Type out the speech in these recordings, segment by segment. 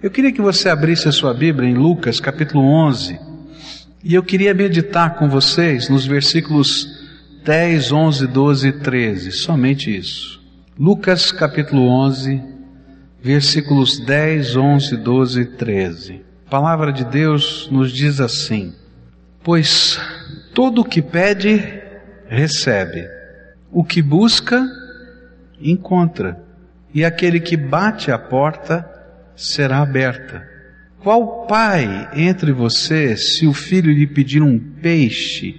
Eu queria que você abrisse a sua Bíblia em Lucas capítulo 11 e eu queria meditar com vocês nos versículos 10, 11, 12 e 13, somente isso. Lucas capítulo 11, versículos 10, 11, 12 e 13. A palavra de Deus nos diz assim: Pois todo o que pede, recebe, o que busca, encontra, e aquele que bate a porta, será aberta. Qual pai entre vocês, se o filho lhe pedir um peixe,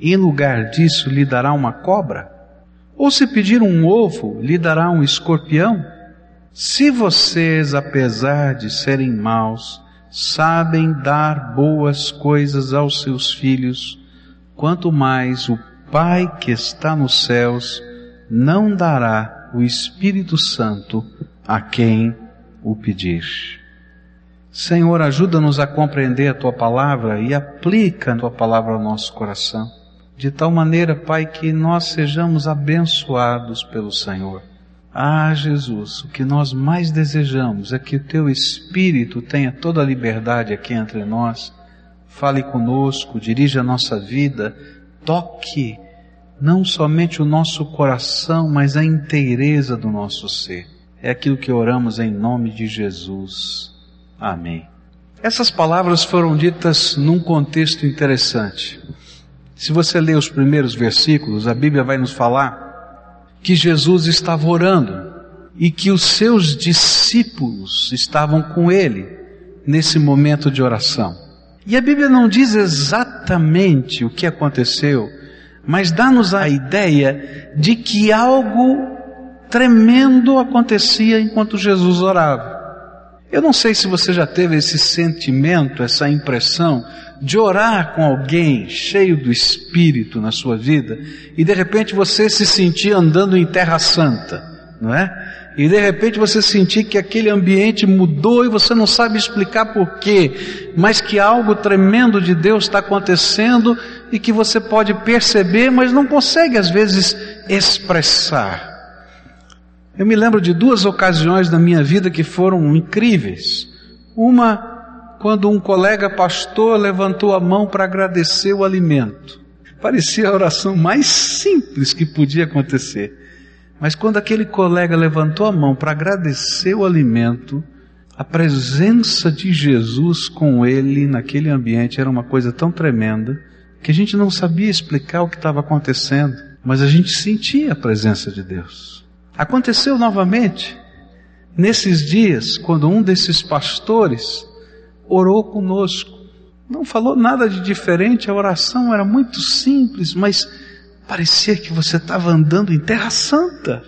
em lugar disso lhe dará uma cobra? Ou se pedir um ovo, lhe dará um escorpião? Se vocês, apesar de serem maus, sabem dar boas coisas aos seus filhos, quanto mais o Pai que está nos céus não dará o Espírito Santo a quem o pedir. Senhor, ajuda-nos a compreender a tua palavra e aplica a tua palavra ao nosso coração, de tal maneira, Pai, que nós sejamos abençoados pelo Senhor. Ah, Jesus, o que nós mais desejamos é que o teu Espírito tenha toda a liberdade aqui entre nós. Fale conosco, dirija a nossa vida, toque não somente o nosso coração, mas a inteireza do nosso ser. É aquilo que oramos em nome de Jesus. Amém. Essas palavras foram ditas num contexto interessante. Se você ler os primeiros versículos, a Bíblia vai nos falar que Jesus estava orando e que os seus discípulos estavam com ele nesse momento de oração. E a Bíblia não diz exatamente o que aconteceu, mas dá-nos a ideia de que algo tremendo acontecia enquanto Jesus orava. Eu não sei se você já teve esse sentimento, essa impressão de orar com alguém cheio do Espírito na sua vida e de repente você se sentir andando em Terra Santa, não é? E de repente você sentir que aquele ambiente mudou e você não sabe explicar por quê, mas que algo tremendo de Deus está acontecendo e que você pode perceber, mas não consegue às vezes expressar. Eu me lembro de duas ocasiões na minha vida que foram incríveis. Uma, quando um colega pastor levantou a mão para agradecer o alimento. Parecia a oração mais simples que podia acontecer. Mas quando aquele colega levantou a mão para agradecer o alimento, a presença de Jesus com ele naquele ambiente era uma coisa tão tremenda que a gente não sabia explicar o que estava acontecendo, mas a gente sentia a presença de Deus. Aconteceu novamente nesses dias, quando um desses pastores orou conosco. Não falou nada de diferente, a oração era muito simples, mas parecia que você estava andando em Terra Santa.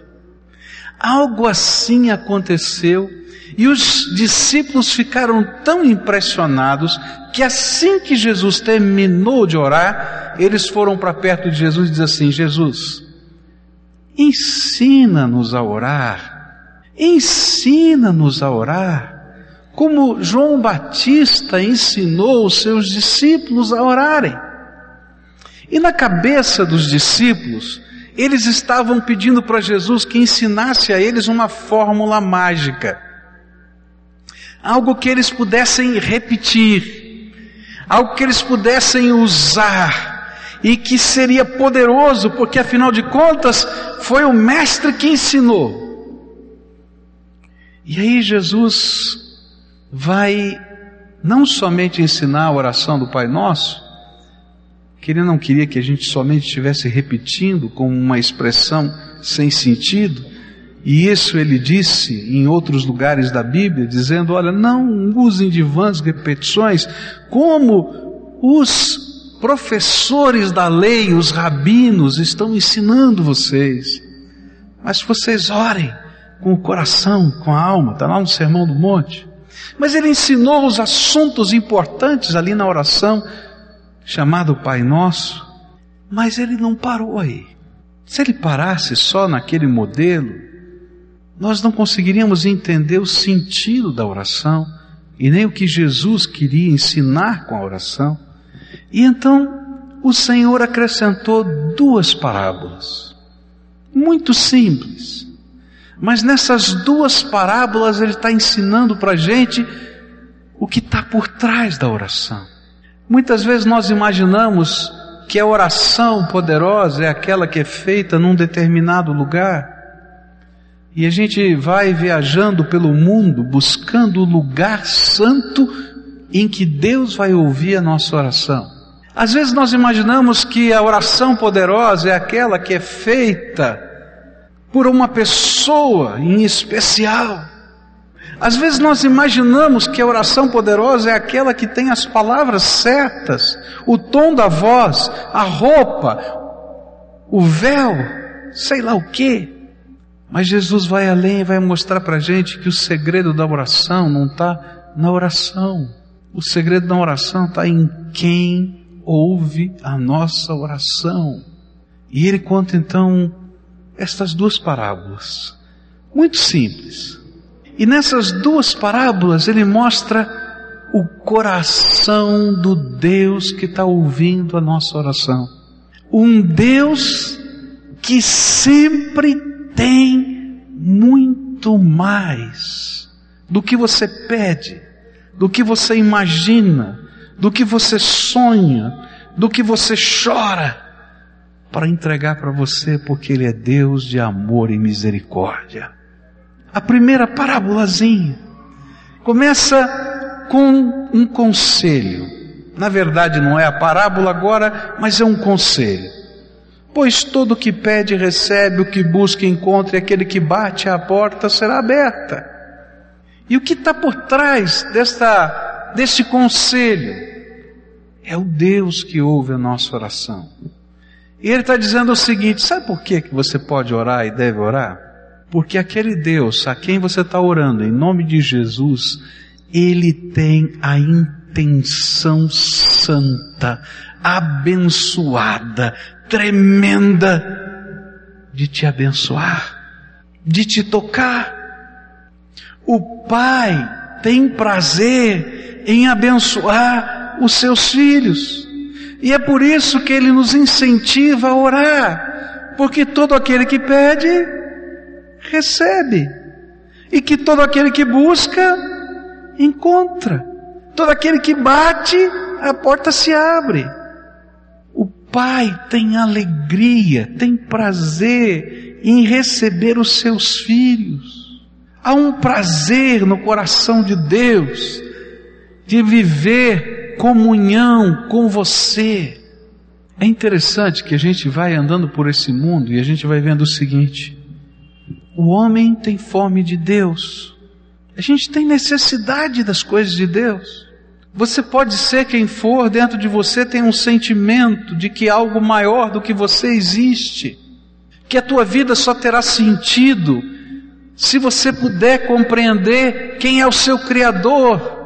Algo assim aconteceu e os discípulos ficaram tão impressionados que assim que Jesus terminou de orar, eles foram para perto de Jesus e disseram assim: Jesus, Ensina-nos a orar. Ensina-nos a orar. Como João Batista ensinou os seus discípulos a orarem. E na cabeça dos discípulos, eles estavam pedindo para Jesus que ensinasse a eles uma fórmula mágica. Algo que eles pudessem repetir. Algo que eles pudessem usar e que seria poderoso, porque afinal de contas foi o Mestre que ensinou. E aí Jesus vai não somente ensinar a oração do Pai Nosso, que ele não queria que a gente somente estivesse repetindo como uma expressão sem sentido, e isso ele disse em outros lugares da Bíblia, dizendo: olha, não usem de vãs repetições, como os professores da lei, os rabinos, estão ensinando vocês. Mas vocês orem com o coração, com a alma, está lá no Sermão do Monte. Mas ele ensinou os assuntos importantes ali na oração, chamado Pai Nosso, mas ele não parou aí. Se ele parasse só naquele modelo, nós não conseguiríamos entender o sentido da oração e nem o que Jesus queria ensinar com a oração. E então o Senhor acrescentou duas parábolas, muito simples, Mas nessas duas parábolas ele está ensinando para a gente o que está por trás da oração. Muitas vezes nós imaginamos que a oração poderosa é aquela que é feita num determinado lugar. E a gente vai viajando pelo mundo buscando o lugar santo em que Deus vai ouvir a nossa oração. Às vezes nós imaginamos que a oração poderosa é aquela que é feita por uma pessoa em especial. Às vezes nós imaginamos que a oração poderosa é aquela que tem as palavras certas, o tom da voz, a roupa, o véu, sei lá o que. Mas Jesus vai além e vai mostrar para a gente que o segredo da oração não está na oração. O segredo da oração está em quem ouve a nossa oração. E ele conta então estas duas parábolas, muito simples e nessas duas parábolas ele mostra o coração do Deus que está ouvindo a nossa oração. Um Deus que sempre tem muito mais do que você pede, do que você imagina, do que você sonha, do que você chora, para entregar para você, porque Ele é Deus de amor e misericórdia a primeira parábolazinha. Começa com um conselho. Na verdade, não é a parábola agora, mas é um conselho. Pois todo que pede recebe, o que busca encontra, e aquele que bate à porta será aberta. E o que está por trás desta, desse conselho? É o Deus que ouve a nossa oração. E ele está dizendo o seguinte: sabe por que, você pode orar e deve orar? Porque aquele Deus a quem você está orando, em nome de Jesus, ele tem a intenção santa, abençoada, tremenda de te abençoar, de te tocar. O Pai tem prazer em abençoar os seus filhos. E é por isso que ele nos incentiva a orar, porque todo aquele que pede, recebe. E que todo aquele que busca, encontra. Todo aquele que bate, a porta se abre. O Pai tem alegria, tem prazer em receber os seus filhos. Há um prazer no coração de Deus de viver comunhão com você. É interessante que a gente vai andando por esse mundo e a gente vai vendo o seguinte: o homem tem fome de Deus. A gente tem necessidade das coisas de Deus. Você pode ser quem for, dentro de você tem um sentimento de que algo maior do que você existe, que a tua vida só terá sentido se você puder compreender quem é o seu Criador.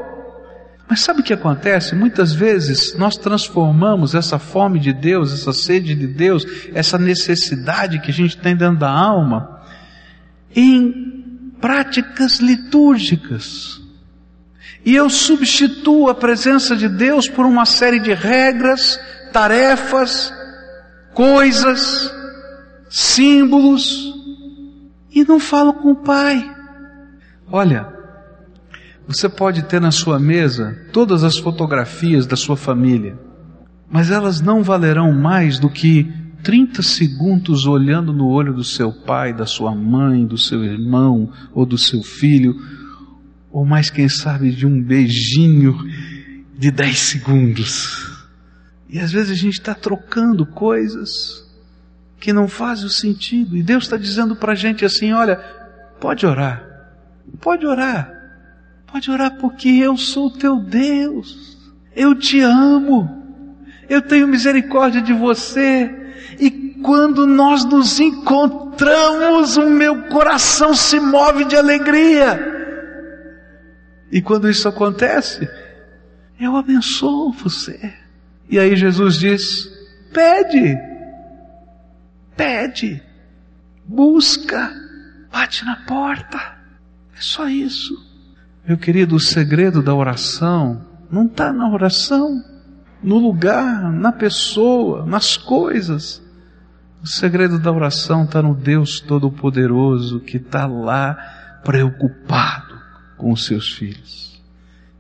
Mas sabe o que acontece? Muitas vezes nós transformamos essa fome de Deus, essa sede de Deus, essa necessidade que a gente tem dentro da alma, em práticas litúrgicas. E eu substituo a presença de Deus por uma série de regras, tarefas, coisas, símbolos, e não falo com o Pai. Olha, você pode ter na sua mesa todas as fotografias da sua família, mas elas não valerão mais do que 30 segundos olhando no olho do seu pai, da sua mãe, do seu irmão ou do seu filho, ou mais quem sabe de um beijinho de 10 segundos. E às vezes a gente está trocando coisas que não fazem sentido, e Deus está dizendo para a gente assim: olha, pode orar, pode orar, pode orar porque eu sou teu Deus, eu te amo, eu tenho misericórdia de você, e quando nós nos encontramos, o meu coração se move de alegria. E quando isso acontece, eu abençoo você. E aí Jesus diz: pede, pede, busca, bate na porta. É só isso. Meu querido, o segredo da oração não está na oração no lugar, na pessoa, nas coisas. O segredo da oração está no Deus Todo-Poderoso que está lá preocupado com os seus filhos.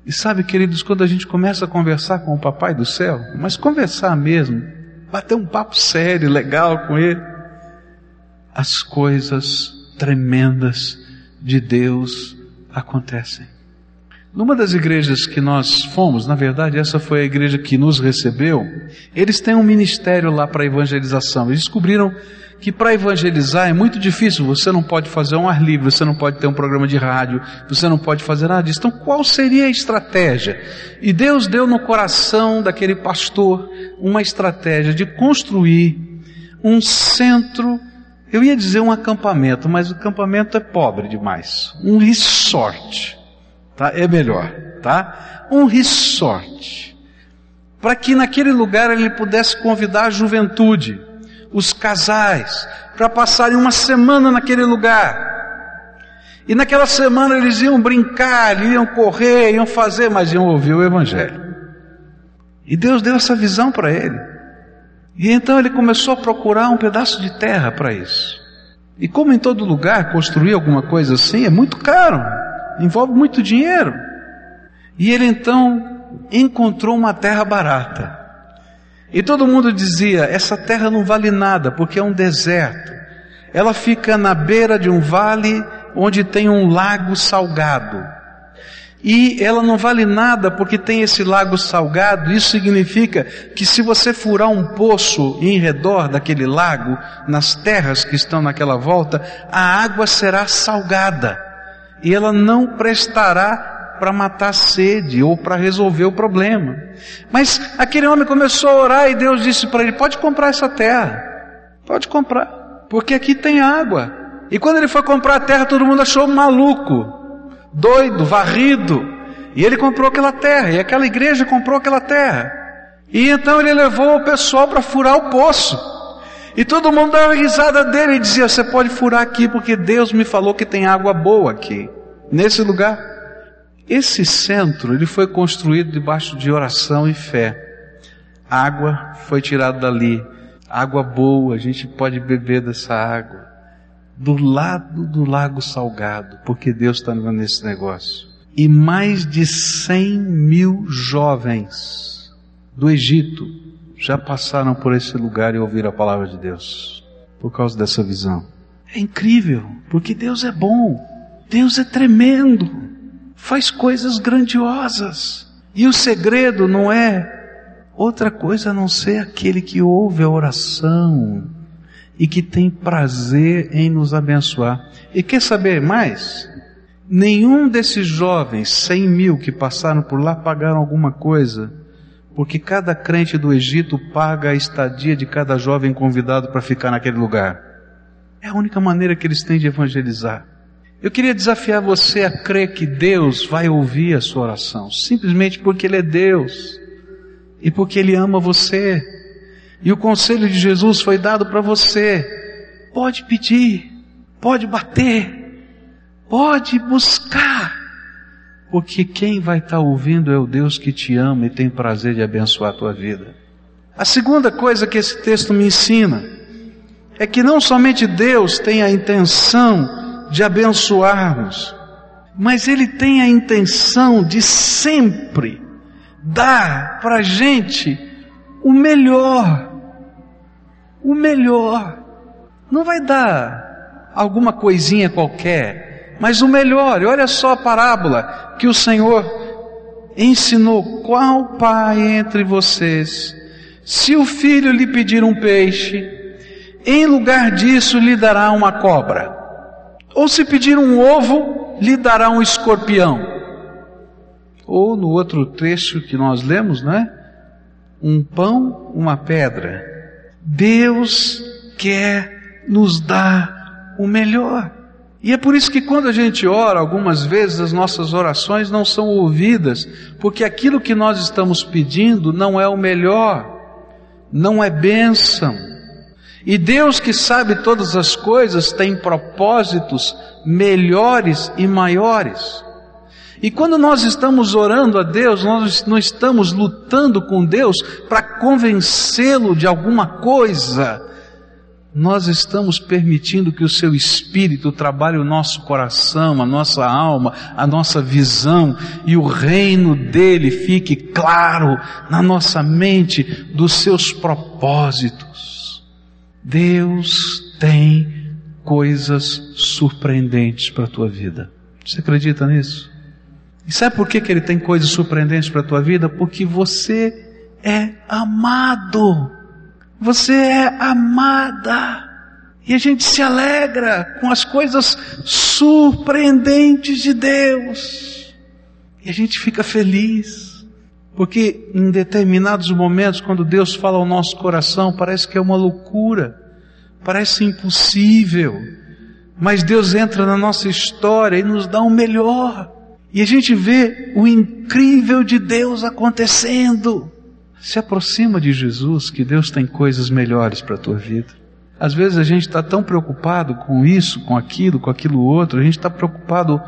E sabe, queridos, quando a gente começa a conversar com o Papai do Céu, mas conversar mesmo, bater um papo sério, legal com Ele, as coisas tremendas de Deus acontecem. Numa das igrejas que nós fomos, na verdade, essa foi a igreja que nos recebeu, eles têm um ministério lá para evangelização. Eles descobriram que para evangelizar é muito difícil, você não pode fazer um ar livre, você não pode ter um programa de rádio, você não pode fazer nada disso. Então, qual seria a estratégia? E Deus deu no coração daquele pastor uma estratégia de construir um centro, eu ia dizer um acampamento, mas o acampamento é pobre demais. Um resort tá? É melhor, tá? Um resort. Para que naquele lugar ele pudesse convidar a juventude, os casais, para passarem uma semana naquele lugar. E naquela semana eles iam brincar, iam correr, iam fazer, mas iam ouvir o Evangelho. E Deus deu essa visão para ele. E então ele começou a procurar um pedaço de terra para isso. E como em todo lugar construir alguma coisa assim é muito caro envolve muito dinheiro. E ele então encontrou uma terra barata. E todo mundo dizia: essa terra não vale nada porque é um deserto. Ela fica na beira de um vale onde tem um lago salgado. E ela não vale nada porque tem esse lago salgado. Isso significa que se você furar um poço em redor daquele lago, nas terras que estão naquela volta, a água será salgada e ela não prestará para matar a sede ou para resolver o problema. Mas aquele homem começou a orar e Deus disse para ele: pode comprar essa terra, pode comprar, porque aqui tem água. E quando ele foi comprar a terra, todo mundo achou maluco, doido, varrido. E ele comprou aquela terra, e aquela igreja comprou aquela terra. E então ele levou o pessoal para furar o poço. E todo mundo dava risada dele e dizia: Você pode furar aqui porque Deus me falou que tem água boa aqui, nesse lugar. Esse centro ele foi construído debaixo de oração e fé. água foi tirada dali, água boa, a gente pode beber dessa água, do lado do lago salgado, porque Deus está nesse negócio. E mais de cem mil jovens do Egito já passaram por esse lugar e ouviram a palavra de Deus, por causa dessa visão. É incrível, porque Deus é bom, Deus é tremendo, faz coisas grandiosas. E o segredo não é outra coisa a não ser aquele que ouve a oração e que tem prazer em nos abençoar. E quer saber mais? Nenhum desses jovens, cem mil que passaram por lá, pagaram alguma coisa porque cada crente do Egito paga a estadia de cada jovem convidado para ficar naquele lugar. É a única maneira que eles têm de evangelizar. Eu queria desafiar você a crer que Deus vai ouvir a sua oração, simplesmente porque Ele é Deus e porque Ele ama você. E o conselho de Jesus foi dado para você. Pode pedir, pode bater, pode buscar porque quem vai estar ouvindo é o Deus que te ama e tem prazer de abençoar a tua vida. A segunda coisa que esse texto me ensina é que não somente Deus tem a intenção de abençoar-nos, mas Ele tem a intenção de sempre dar para a gente o melhor. O melhor. Não vai dar alguma coisinha qualquer, mas o melhor. Olha só a parábola que o Senhor ensinou qual pai entre vocês, se o filho lhe pedir um peixe, em lugar disso lhe dará uma cobra, ou se pedir um ovo, lhe dará um escorpião. Ou no outro trecho que nós lemos, né? Um pão, uma pedra. Deus quer nos dar o melhor. E é por isso que quando a gente ora, algumas vezes as nossas orações não são ouvidas, porque aquilo que nós estamos pedindo não é o melhor, não é bênção. E Deus que sabe todas as coisas tem propósitos melhores e maiores. E quando nós estamos orando a Deus, nós não estamos lutando com Deus para convencê-lo de alguma coisa nós estamos permitindo que o seu espírito trabalhe o nosso coração, a nossa alma, a nossa visão e o reino dele fique claro na nossa mente dos seus propósitos. Deus tem coisas surpreendentes para a tua vida. Você acredita nisso? E sabe por que, que ele tem coisas surpreendentes para a tua vida? Porque você é amado. Você é amada. E a gente se alegra com as coisas surpreendentes de Deus. E a gente fica feliz. Porque em determinados momentos, quando Deus fala ao nosso coração, parece que é uma loucura. Parece impossível. Mas Deus entra na nossa história e nos dá o um melhor. E a gente vê o incrível de Deus acontecendo. Se aproxima de Jesus, que Deus tem coisas melhores para a tua vida. Às vezes a gente está tão preocupado com isso, com aquilo, com aquilo outro, a gente está preocupado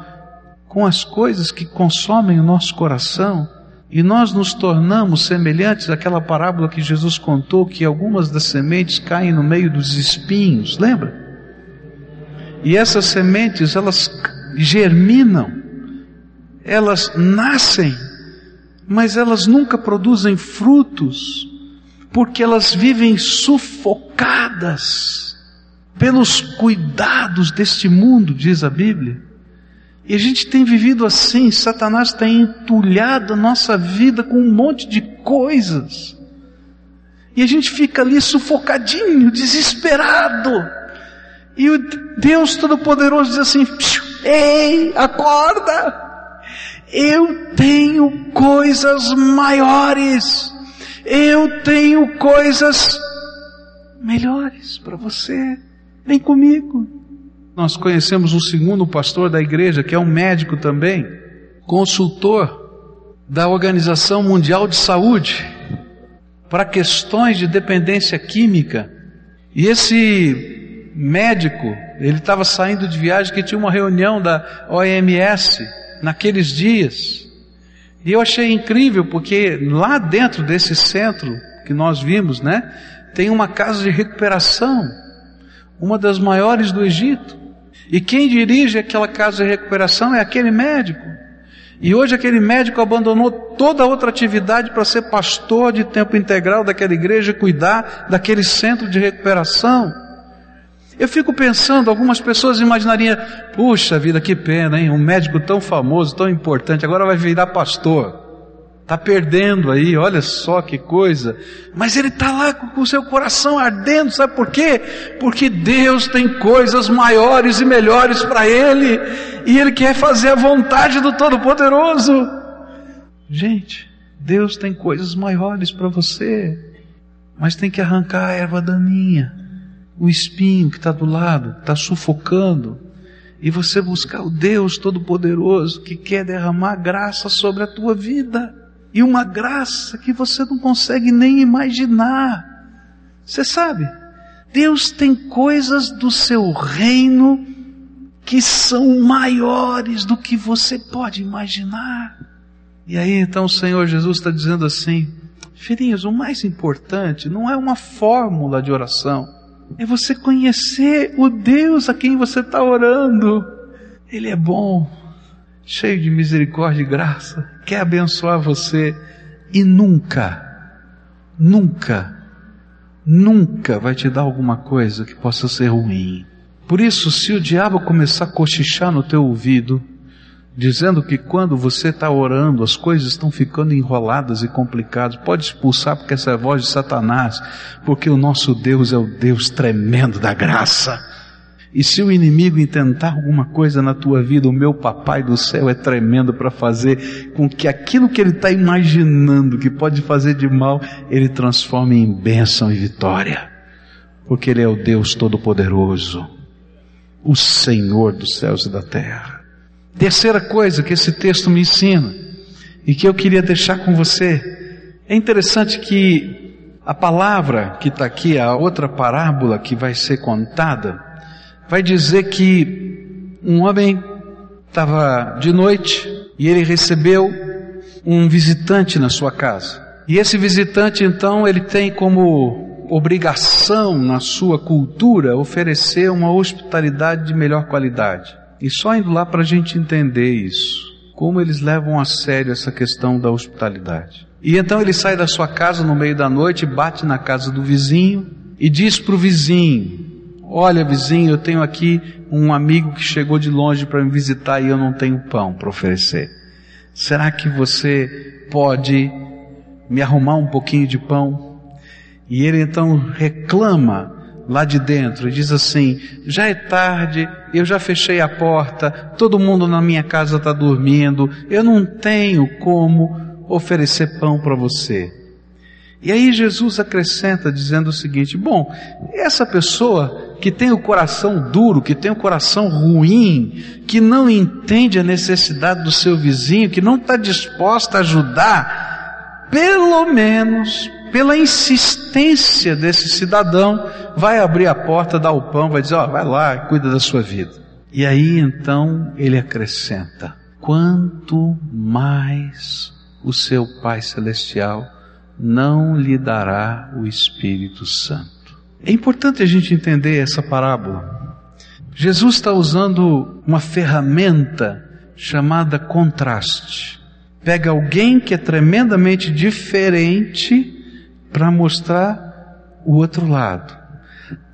com as coisas que consomem o nosso coração, e nós nos tornamos semelhantes àquela parábola que Jesus contou, que algumas das sementes caem no meio dos espinhos, lembra? E essas sementes, elas germinam, elas nascem, mas elas nunca produzem frutos, porque elas vivem sufocadas pelos cuidados deste mundo, diz a Bíblia. E a gente tem vivido assim, Satanás tem entulhado a nossa vida com um monte de coisas. E a gente fica ali sufocadinho, desesperado. E o Deus Todo-Poderoso diz assim: Ei, acorda! Eu tenho coisas maiores. Eu tenho coisas melhores para você. Vem comigo. Nós conhecemos um segundo pastor da igreja, que é um médico também, consultor da Organização Mundial de Saúde para questões de dependência química. E esse médico, ele estava saindo de viagem que tinha uma reunião da OMS naqueles dias. E eu achei incrível porque lá dentro desse centro que nós vimos, né, tem uma casa de recuperação, uma das maiores do Egito. E quem dirige aquela casa de recuperação é aquele médico. E hoje aquele médico abandonou toda outra atividade para ser pastor de tempo integral daquela igreja e cuidar daquele centro de recuperação. Eu fico pensando, algumas pessoas imaginariam, puxa vida, que pena, hein? Um médico tão famoso, tão importante, agora vai virar pastor. Está perdendo aí, olha só que coisa. Mas ele está lá com o seu coração ardendo, sabe por quê? Porque Deus tem coisas maiores e melhores para ele, e ele quer fazer a vontade do Todo-Poderoso. Gente, Deus tem coisas maiores para você, mas tem que arrancar a erva daninha o espinho que está do lado, está sufocando, e você buscar o Deus Todo-Poderoso que quer derramar graça sobre a tua vida, e uma graça que você não consegue nem imaginar. Você sabe, Deus tem coisas do seu reino que são maiores do que você pode imaginar. E aí então o Senhor Jesus está dizendo assim: Filhinhos, o mais importante não é uma fórmula de oração é você conhecer o Deus a quem você está orando. Ele é bom, cheio de misericórdia e graça, quer abençoar você e nunca, nunca, nunca vai te dar alguma coisa que possa ser ruim. Por isso, se o diabo começar a cochichar no teu ouvido, dizendo que quando você está orando as coisas estão ficando enroladas e complicadas. Pode expulsar porque essa é a voz de Satanás, porque o nosso Deus é o Deus tremendo da graça. E se o inimigo intentar alguma coisa na tua vida, o meu papai do céu é tremendo para fazer com que aquilo que ele está imaginando que pode fazer de mal, ele transforme em bênção e vitória. Porque ele é o Deus Todo-Poderoso, o Senhor dos céus e da terra. Terceira coisa que esse texto me ensina e que eu queria deixar com você, é interessante que a palavra que está aqui, a outra parábola que vai ser contada, vai dizer que um homem estava de noite e ele recebeu um visitante na sua casa. E esse visitante então ele tem como obrigação na sua cultura oferecer uma hospitalidade de melhor qualidade. E só indo lá para a gente entender isso, como eles levam a sério essa questão da hospitalidade. E então ele sai da sua casa no meio da noite, bate na casa do vizinho e diz para o vizinho: Olha, vizinho, eu tenho aqui um amigo que chegou de longe para me visitar e eu não tenho pão para oferecer. Será que você pode me arrumar um pouquinho de pão? E ele então reclama lá de dentro e diz assim: já é tarde, eu já fechei a porta, todo mundo na minha casa está dormindo, eu não tenho como oferecer pão para você. E aí Jesus acrescenta dizendo o seguinte: bom, essa pessoa que tem o coração duro, que tem o coração ruim, que não entende a necessidade do seu vizinho, que não está disposta a ajudar, pelo menos pela insistência desse cidadão, vai abrir a porta, dar o pão, vai dizer: ó, oh, vai lá, cuida da sua vida. E aí então ele acrescenta: quanto mais o seu Pai Celestial não lhe dará o Espírito Santo. É importante a gente entender essa parábola. Jesus está usando uma ferramenta chamada contraste. Pega alguém que é tremendamente diferente para mostrar o outro lado.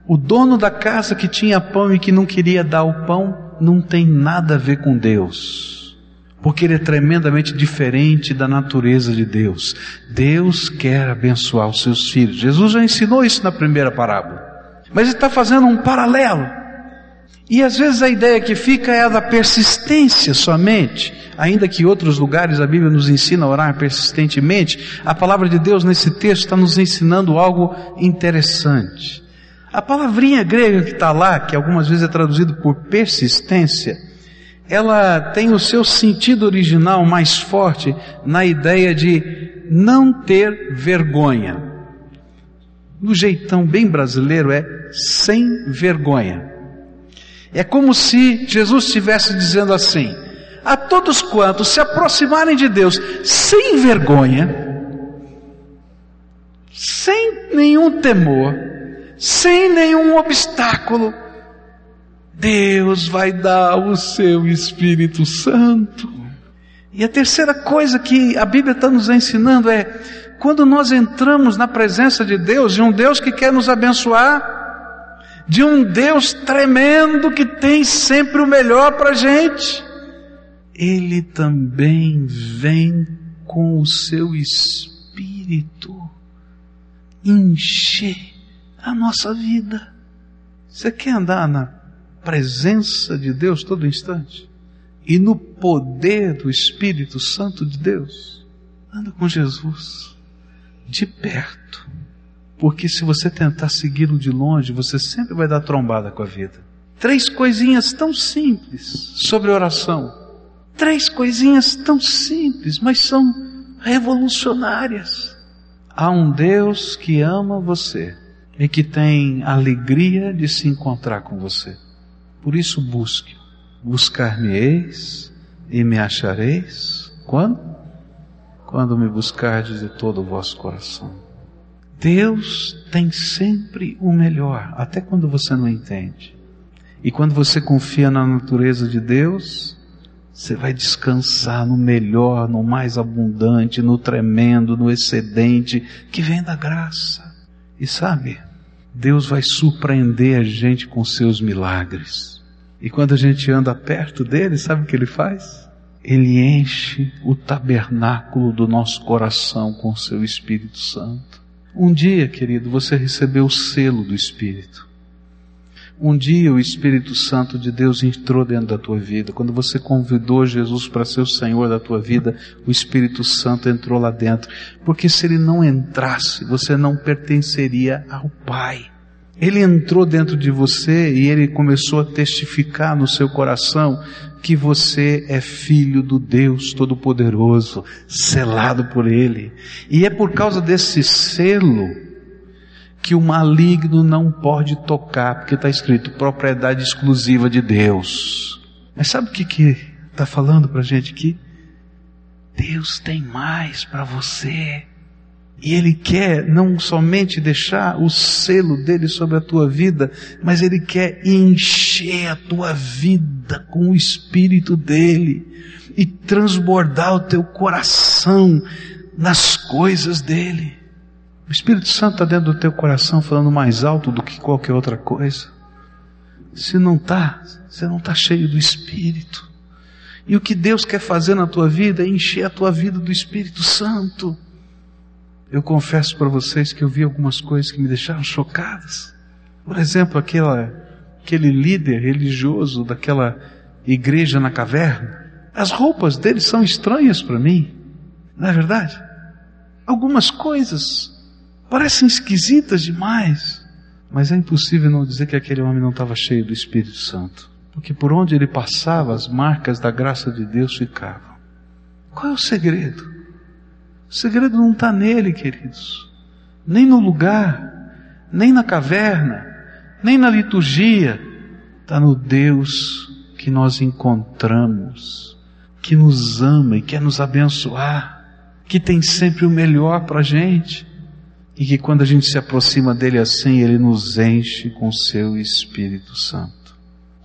O dono da casa que tinha pão e que não queria dar o pão não tem nada a ver com Deus porque ele é tremendamente diferente da natureza de Deus. Deus quer abençoar os seus filhos. Jesus já ensinou isso na primeira parábola. Mas ele está fazendo um paralelo. E às vezes a ideia que fica é a da persistência somente. Ainda que em outros lugares a Bíblia nos ensina a orar persistentemente, a palavra de Deus nesse texto está nos ensinando algo interessante. A palavrinha grega que está lá, que algumas vezes é traduzido por persistência, ela tem o seu sentido original mais forte na ideia de não ter vergonha. No jeitão bem brasileiro é sem vergonha. É como se Jesus estivesse dizendo assim: a todos quantos se aproximarem de Deus sem vergonha, sem nenhum temor, sem nenhum obstáculo, Deus vai dar o seu Espírito Santo. E a terceira coisa que a Bíblia está nos ensinando é, quando nós entramos na presença de Deus, de um Deus que quer nos abençoar, de um Deus tremendo que tem sempre o melhor para a gente, Ele também vem com o seu Espírito encher a nossa vida. Você quer andar na presença de Deus todo instante e no poder do Espírito Santo de Deus. Anda com Jesus de perto, porque se você tentar segui-lo de longe, você sempre vai dar trombada com a vida. Três coisinhas tão simples sobre oração. Três coisinhas tão simples, mas são revolucionárias. Há um Deus que ama você e que tem alegria de se encontrar com você. Por isso busque. Buscar-me-eis e me achareis. Quando? Quando me buscardes de todo o vosso coração. Deus tem sempre o melhor, até quando você não entende. E quando você confia na natureza de Deus, você vai descansar no melhor, no mais abundante, no tremendo, no excedente que vem da graça. E sabe, Deus vai surpreender a gente com seus milagres. E quando a gente anda perto dele, sabe o que ele faz? Ele enche o tabernáculo do nosso coração com o seu Espírito Santo. Um dia, querido, você recebeu o selo do Espírito. Um dia o Espírito Santo de Deus entrou dentro da tua vida. Quando você convidou Jesus para ser o Senhor da tua vida, o Espírito Santo entrou lá dentro. Porque se ele não entrasse, você não pertenceria ao Pai. Ele entrou dentro de você e ele começou a testificar no seu coração que você é filho do Deus Todo-Poderoso, selado por Ele. E é por causa desse selo que o maligno não pode tocar, porque está escrito propriedade exclusiva de Deus. Mas sabe o que que está falando para a gente aqui? Deus tem mais para você. E Ele quer não somente deixar o selo dele sobre a tua vida, mas Ele quer encher a tua vida com o Espírito dele e transbordar o teu coração nas coisas dele. O Espírito Santo está dentro do teu coração falando mais alto do que qualquer outra coisa. Se não está, você não está cheio do Espírito. E o que Deus quer fazer na tua vida é encher a tua vida do Espírito Santo. Eu confesso para vocês que eu vi algumas coisas que me deixaram chocadas. Por exemplo, aquela, aquele líder religioso daquela igreja na caverna. As roupas dele são estranhas para mim. Não é verdade? Algumas coisas parecem esquisitas demais. Mas é impossível não dizer que aquele homem não estava cheio do Espírito Santo. Porque por onde ele passava, as marcas da graça de Deus ficavam. Qual é o segredo? O segredo não está nele, queridos. Nem no lugar, nem na caverna, nem na liturgia. Está no Deus que nós encontramos, que nos ama e quer nos abençoar, que tem sempre o melhor para a gente. E que quando a gente se aproxima dele assim, ele nos enche com seu Espírito Santo.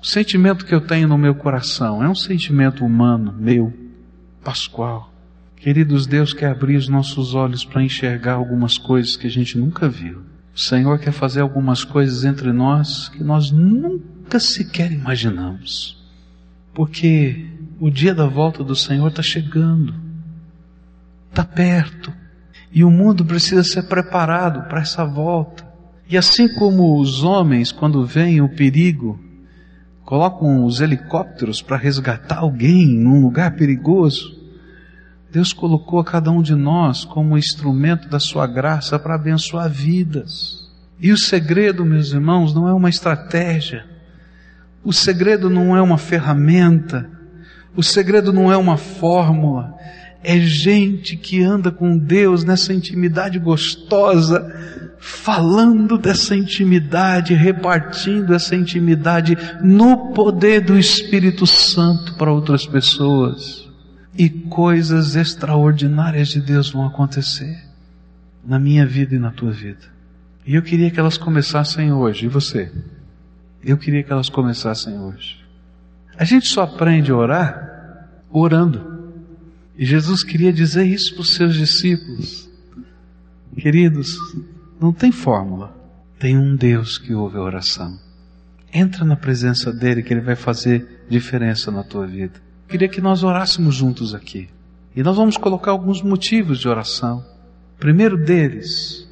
O sentimento que eu tenho no meu coração é um sentimento humano, meu, pascual. Queridos, Deus quer abrir os nossos olhos para enxergar algumas coisas que a gente nunca viu. O Senhor quer fazer algumas coisas entre nós que nós nunca sequer imaginamos. Porque o dia da volta do Senhor está chegando, está perto, e o mundo precisa ser preparado para essa volta. E assim como os homens, quando veem o perigo, colocam os helicópteros para resgatar alguém num lugar perigoso. Deus colocou a cada um de nós como instrumento da sua graça para abençoar vidas. E o segredo, meus irmãos, não é uma estratégia. O segredo não é uma ferramenta. O segredo não é uma fórmula. É gente que anda com Deus nessa intimidade gostosa, falando dessa intimidade, repartindo essa intimidade no poder do Espírito Santo para outras pessoas. E coisas extraordinárias de Deus vão acontecer na minha vida e na tua vida. E eu queria que elas começassem hoje. E você? Eu queria que elas começassem hoje. A gente só aprende a orar orando. E Jesus queria dizer isso para os seus discípulos. Queridos, não tem fórmula. Tem um Deus que ouve a oração. Entra na presença dele que ele vai fazer diferença na tua vida. Queria que nós orássemos juntos aqui. E nós vamos colocar alguns motivos de oração. O primeiro deles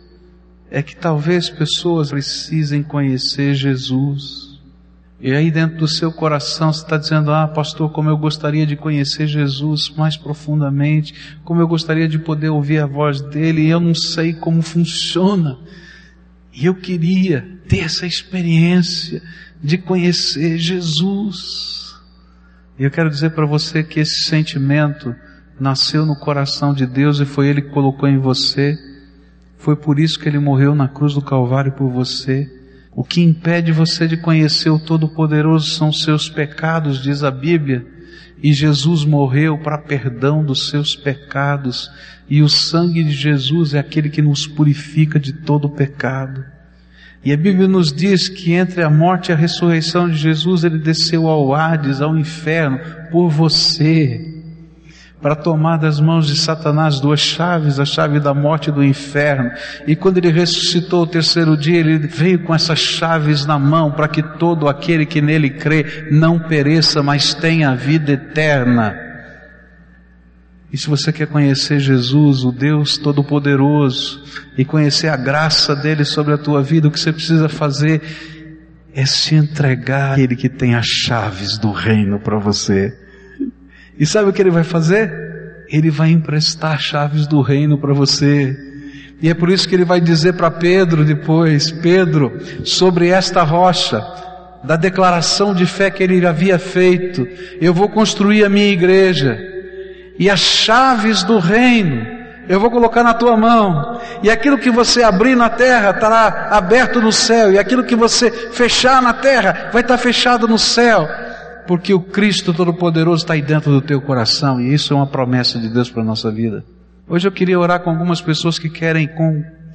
é que talvez pessoas precisem conhecer Jesus e aí dentro do seu coração você está dizendo, ah pastor, como eu gostaria de conhecer Jesus mais profundamente, como eu gostaria de poder ouvir a voz dele, e eu não sei como funciona. E eu queria ter essa experiência de conhecer Jesus. E eu quero dizer para você que esse sentimento nasceu no coração de Deus e foi Ele que colocou em você. Foi por isso que Ele morreu na cruz do Calvário por você. O que impede você de conhecer o Todo-Poderoso são seus pecados, diz a Bíblia. E Jesus morreu para perdão dos seus pecados. E o sangue de Jesus é aquele que nos purifica de todo pecado. E a Bíblia nos diz que entre a morte e a ressurreição de Jesus, ele desceu ao Hades, ao inferno, por você para tomar das mãos de Satanás duas chaves, a chave da morte e do inferno. E quando ele ressuscitou o terceiro dia, ele veio com essas chaves na mão para que todo aquele que nele crê não pereça, mas tenha a vida eterna. E se você quer conhecer Jesus, o Deus Todo-Poderoso, e conhecer a graça dele sobre a tua vida, o que você precisa fazer é se entregar àquele que tem as chaves do reino para você. E sabe o que ele vai fazer? Ele vai emprestar chaves do reino para você. E é por isso que ele vai dizer para Pedro depois: Pedro, sobre esta rocha, da declaração de fé que ele havia feito, eu vou construir a minha igreja, e as chaves do reino eu vou colocar na tua mão, e aquilo que você abrir na terra estará aberto no céu, e aquilo que você fechar na terra vai estar fechado no céu porque o Cristo Todo-Poderoso está aí dentro do teu coração e isso é uma promessa de Deus para a nossa vida. Hoje eu queria orar com algumas pessoas que querem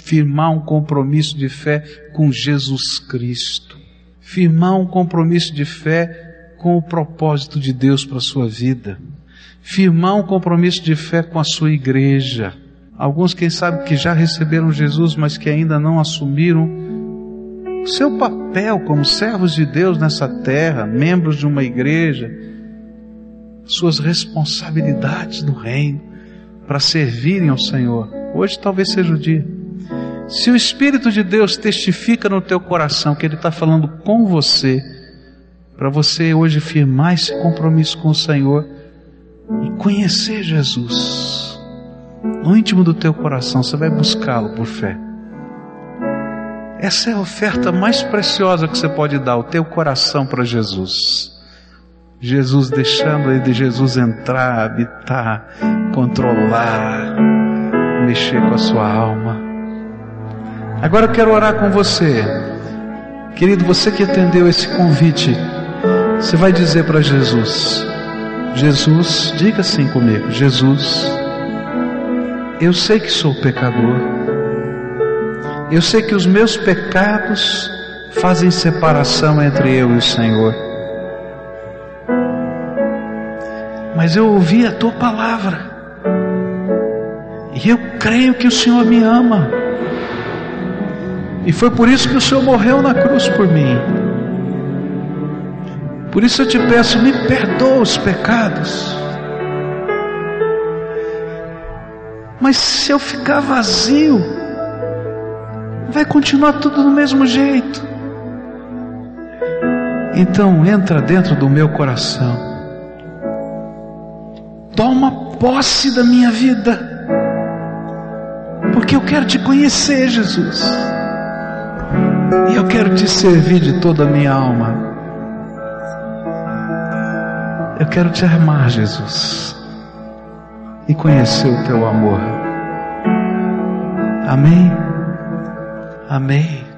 firmar um compromisso de fé com Jesus Cristo. Firmar um compromisso de fé com o propósito de Deus para a sua vida. Firmar um compromisso de fé com a sua igreja. Alguns, quem sabe, que já receberam Jesus, mas que ainda não assumiram o seu papel como servos de Deus nessa terra, membros de uma igreja, suas responsabilidades no reino, para servirem ao Senhor. Hoje talvez seja o dia. Se o Espírito de Deus testifica no teu coração que Ele está falando com você, para você hoje firmar esse compromisso com o Senhor e conhecer Jesus, no íntimo do teu coração, você vai buscá-lo por fé. Essa é a oferta mais preciosa que você pode dar, o teu coração para Jesus. Jesus deixando aí de Jesus entrar, habitar, controlar, mexer com a sua alma. Agora eu quero orar com você. Querido, você que atendeu esse convite, você vai dizer para Jesus: Jesus, diga assim comigo: Jesus, eu sei que sou pecador. Eu sei que os meus pecados fazem separação entre eu e o Senhor. Mas eu ouvi a tua palavra. E eu creio que o Senhor me ama. E foi por isso que o Senhor morreu na cruz por mim. Por isso eu te peço, me perdoa os pecados. Mas se eu ficar vazio, vai continuar tudo do mesmo jeito. Então entra dentro do meu coração. Toma posse da minha vida. Porque eu quero te conhecer, Jesus. E eu quero te servir de toda a minha alma. Quero te amar, Jesus. E conhecer o teu amor. Amém. Amém.